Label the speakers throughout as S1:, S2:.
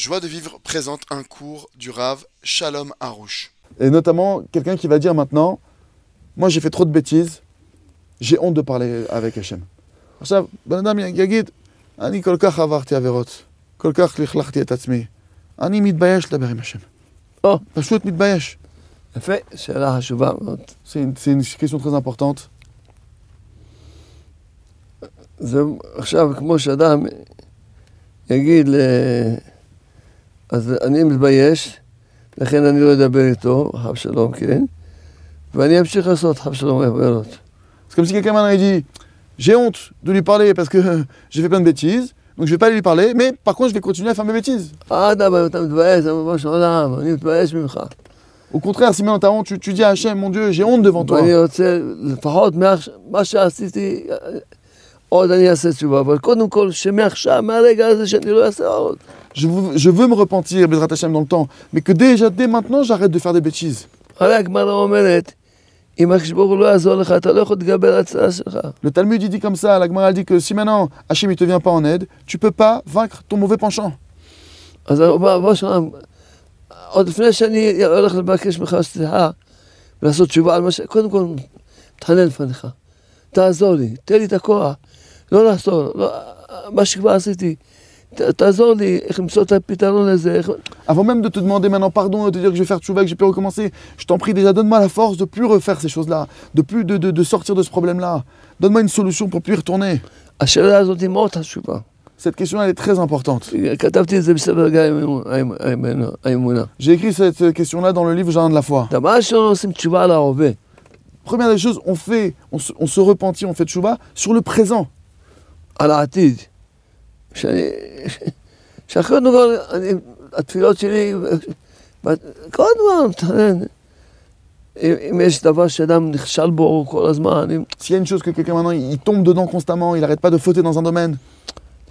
S1: Joie de vivre présente un cours du Rav Shalom Harouche.
S2: Et notamment, quelqu'un qui va dire maintenant Moi j'ai fait trop de bêtises, j'ai honte de parler avec Hachem. עכשיו, בן אדם יגיד, אני כל כך עברתי עבירות, כל כך לכלכתי את עצמי, אני מתבייש לדבר עם השם.
S3: או.
S2: פשוט מתבייש.
S3: יפה, שאלה חשובה מאוד.
S2: C'est une, c'est une question très importante.
S3: זה עכשיו כמו שאדם יגיד, ל... אז אני מתבייש, לכן אני לא אדבר איתו, חב שלום, כן, ואני אמשיך לעשות חב שלום עבירות.
S2: C'est comme si quelqu'un maintenant il dit J'ai honte de lui parler parce que j'ai fait plein de bêtises, donc je vais pas aller lui parler, mais par contre je vais continuer à faire mes bêtises.
S3: אדרבה, אתה מתבייש, זה ממש עולם, אני מתבייש ממך.
S2: Au contraire, si maintenant t'as honte, tu, tu dis à Hachem, mon Dieu, j'ai honte devant toi.
S3: עוד אני אעשה תשובה, אבל קודם כל, שמעכשיו, מהרגע הזה שאני לא אעשה עוד.
S2: Je veux, je veux me repentir, Bezrat Hachem, dans le temps, mais que déjà, dès maintenant, j'arrête de faire des bêtises.
S3: הרי הגמרא אומרת, אם הקדוש ברוך הוא לא יעזור לך, אתה לא יכול להתגבר על הצעה שלך.
S2: Le Talmud, il dit comme ça, la Gemara elle dit que si maintenant Hachem, il te vient pas en aide, tu peux pas vaincre ton mauvais penchant.
S3: אז בוא בוא שם, עוד לפני שאני הולך לבקש ממך סליחה ולעשות תשובה על מה ש... קודם כל, מתחנן לפניך. תעזור לי, תן לי את הכוח. לא לעשות, לא, מה שכבר עשיתי. ת, תעזור לי איך למצוא את הפתרון לזה. איך...
S2: Avant même de te demander maintenant pardon, de te dire que je vais faire tchouva, que j'ai pu recommencer, je t'en prie déjà, donne-moi la force de plus refaire ces choses-là, de plus de, de, de sortir de ce problème-là. Donne-moi une solution pour plus y retourner.
S3: השאלה הזאת היא מאוד חשובה.
S2: Cette question, elle est très importante.
S3: כתבתי את זה בספר גיא האמונה.
S2: J'ai écrit cette question-là dans le livre Jardin de la foi. Première des choses, on fait, on se, on se repentit, on fait tchouva sur le présent.
S3: על העתיד. שאני, שאחרי כל, אני, התפילות שלי, כל הזמן מתחנן. אם, אם יש דבר שאדם נכשל בו כל הזמן, אם,
S2: S'il y a une chose que quelqu'un maintenant, il tombe dedans constamment, il n'arrête pas de fauter dans un domaine.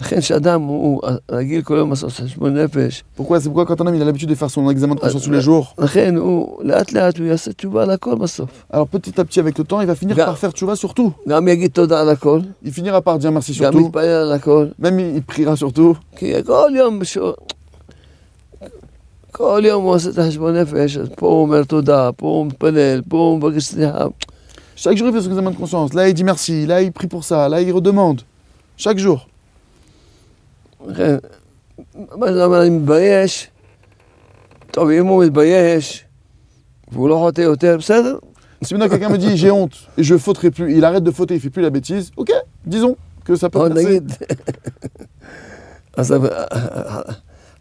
S3: לכן שאדם הוא רגיל כל יום לעשות חשבון נפש,
S2: Pourquoi C'est pourquoi quand un homme il a l'habitude de faire son examen de conscience tous les jours,
S3: לכן הוא לאט לאט הוא יעשה תשובה על הכל בסוף.
S2: alors petit à petit avec le temps, il va finir
S3: Ga-
S2: par faire tchouva sur tout.
S3: גם יגיד תודה על הכל,
S2: Il finira par dire merci sur
S3: גם
S2: tout,
S3: יתפלל על הכל,
S2: même il, il priera sur tout.
S3: כי כל יום בשביל... כל יום הוא עושה את החשבון נפש, אז פה הוא אומר תודה, פה הוא מתפלל, פה הוא מבקש סליחה.
S2: Chaque jour il fait son examen de conscience. Là il dit merci, là il prie pour ça, là il redemande. Chaque jour.
S3: לכן, מה שאתה אומר, אני מתבייש, טוב, אם הוא מתבייש, והוא לא חוטא יותר, בסדר.
S2: Si maintenant quelqu'un me dit j'ai honte et je fauterai plus, il arrête de fauter, il fait plus la bêtise, ok, disons que ça peut
S3: עוד
S2: passer.
S3: נגיד, אז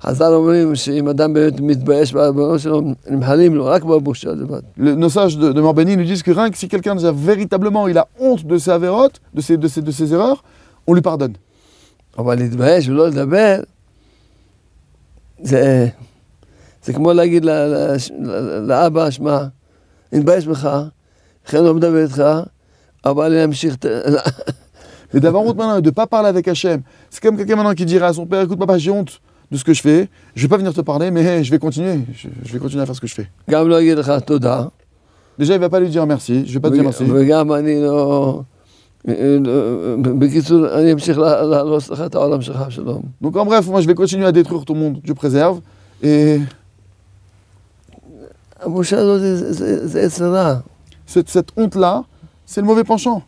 S3: חז"ל אומרים שאם אדם באמת מתבייש בעבודה שלו, נמחלים לו רק בבושה לבד.
S2: Le- nos sages de, de Morbeni nous disent que rien que si quelqu'un déjà véritablement il a honte de ses avérotes, de ses, de ses, de ses erreurs, on lui pardonne.
S3: אבל להתבייש ולא לדבר, זה, זה כמו להגיד ל- ל- ל- לאבא, שמע, אני מתבייש בך, לכן לא מדבר איתך, אבל אני אמשיך... את-
S2: Mais d'avoir honte maintenant et de ne pas parler avec Hachem, c'est comme quelqu'un maintenant qui dirait à son père Écoute, papa, j'ai honte de ce que je fais, je vais pas venir te parler, mais je vais continuer, je, je vais continuer à faire ce que je fais.
S3: גם לא אגיד לך תודה,
S2: Déjà, il va pas lui dire merci, je vais pas te dire merci. Donc en bref, moi je vais continuer à détruire ton monde, Dieu préserve. Et. Cette, cette honte-là, c'est le mauvais penchant.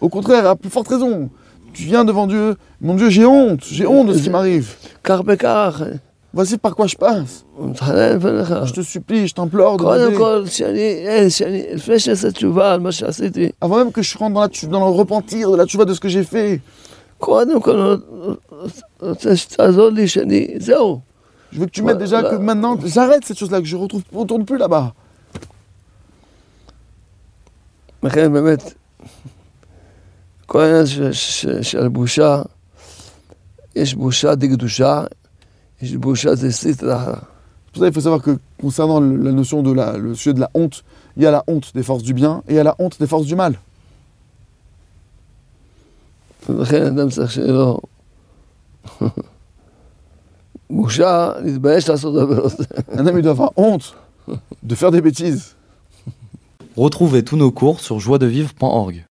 S2: Au contraire, à plus forte raison. Tu viens devant Dieu, mon Dieu, j'ai honte, j'ai honte de ce qui m'arrive
S3: כך וכך,
S2: Voici par quoi je passe.
S3: הוא מתחנן לפניך.
S2: Je te supplie, je t'implore de
S3: קודם
S2: m'aider.
S3: כל, שאני, אין, שאני, לפני שאני אעשה תשובה על מה שעשיתי,
S2: Avant même que je rentre dans, la, tu- dans le repentir de la tchouva de ce que j'ai fait,
S3: קודם כל, אני רוצה שתעזור לי שאני, זהו.
S2: je veux que tu m'aides déjà
S3: Voilà.
S2: que maintenant, j'arrête cette chose-là, que je retrouve, ne retourne plus là-bas.
S3: לכן באמת, כל העניין ש- ש- של בושה, יש בושה דקדושה, C'est
S2: pour ça qu'il faut savoir que concernant la notion de la, le sujet de la honte, il y a la honte des forces du bien et il y a la honte des forces du mal. Un homme doit avoir honte de faire des bêtises.
S4: Retrouvez tous nos cours sur joiedevivre.org.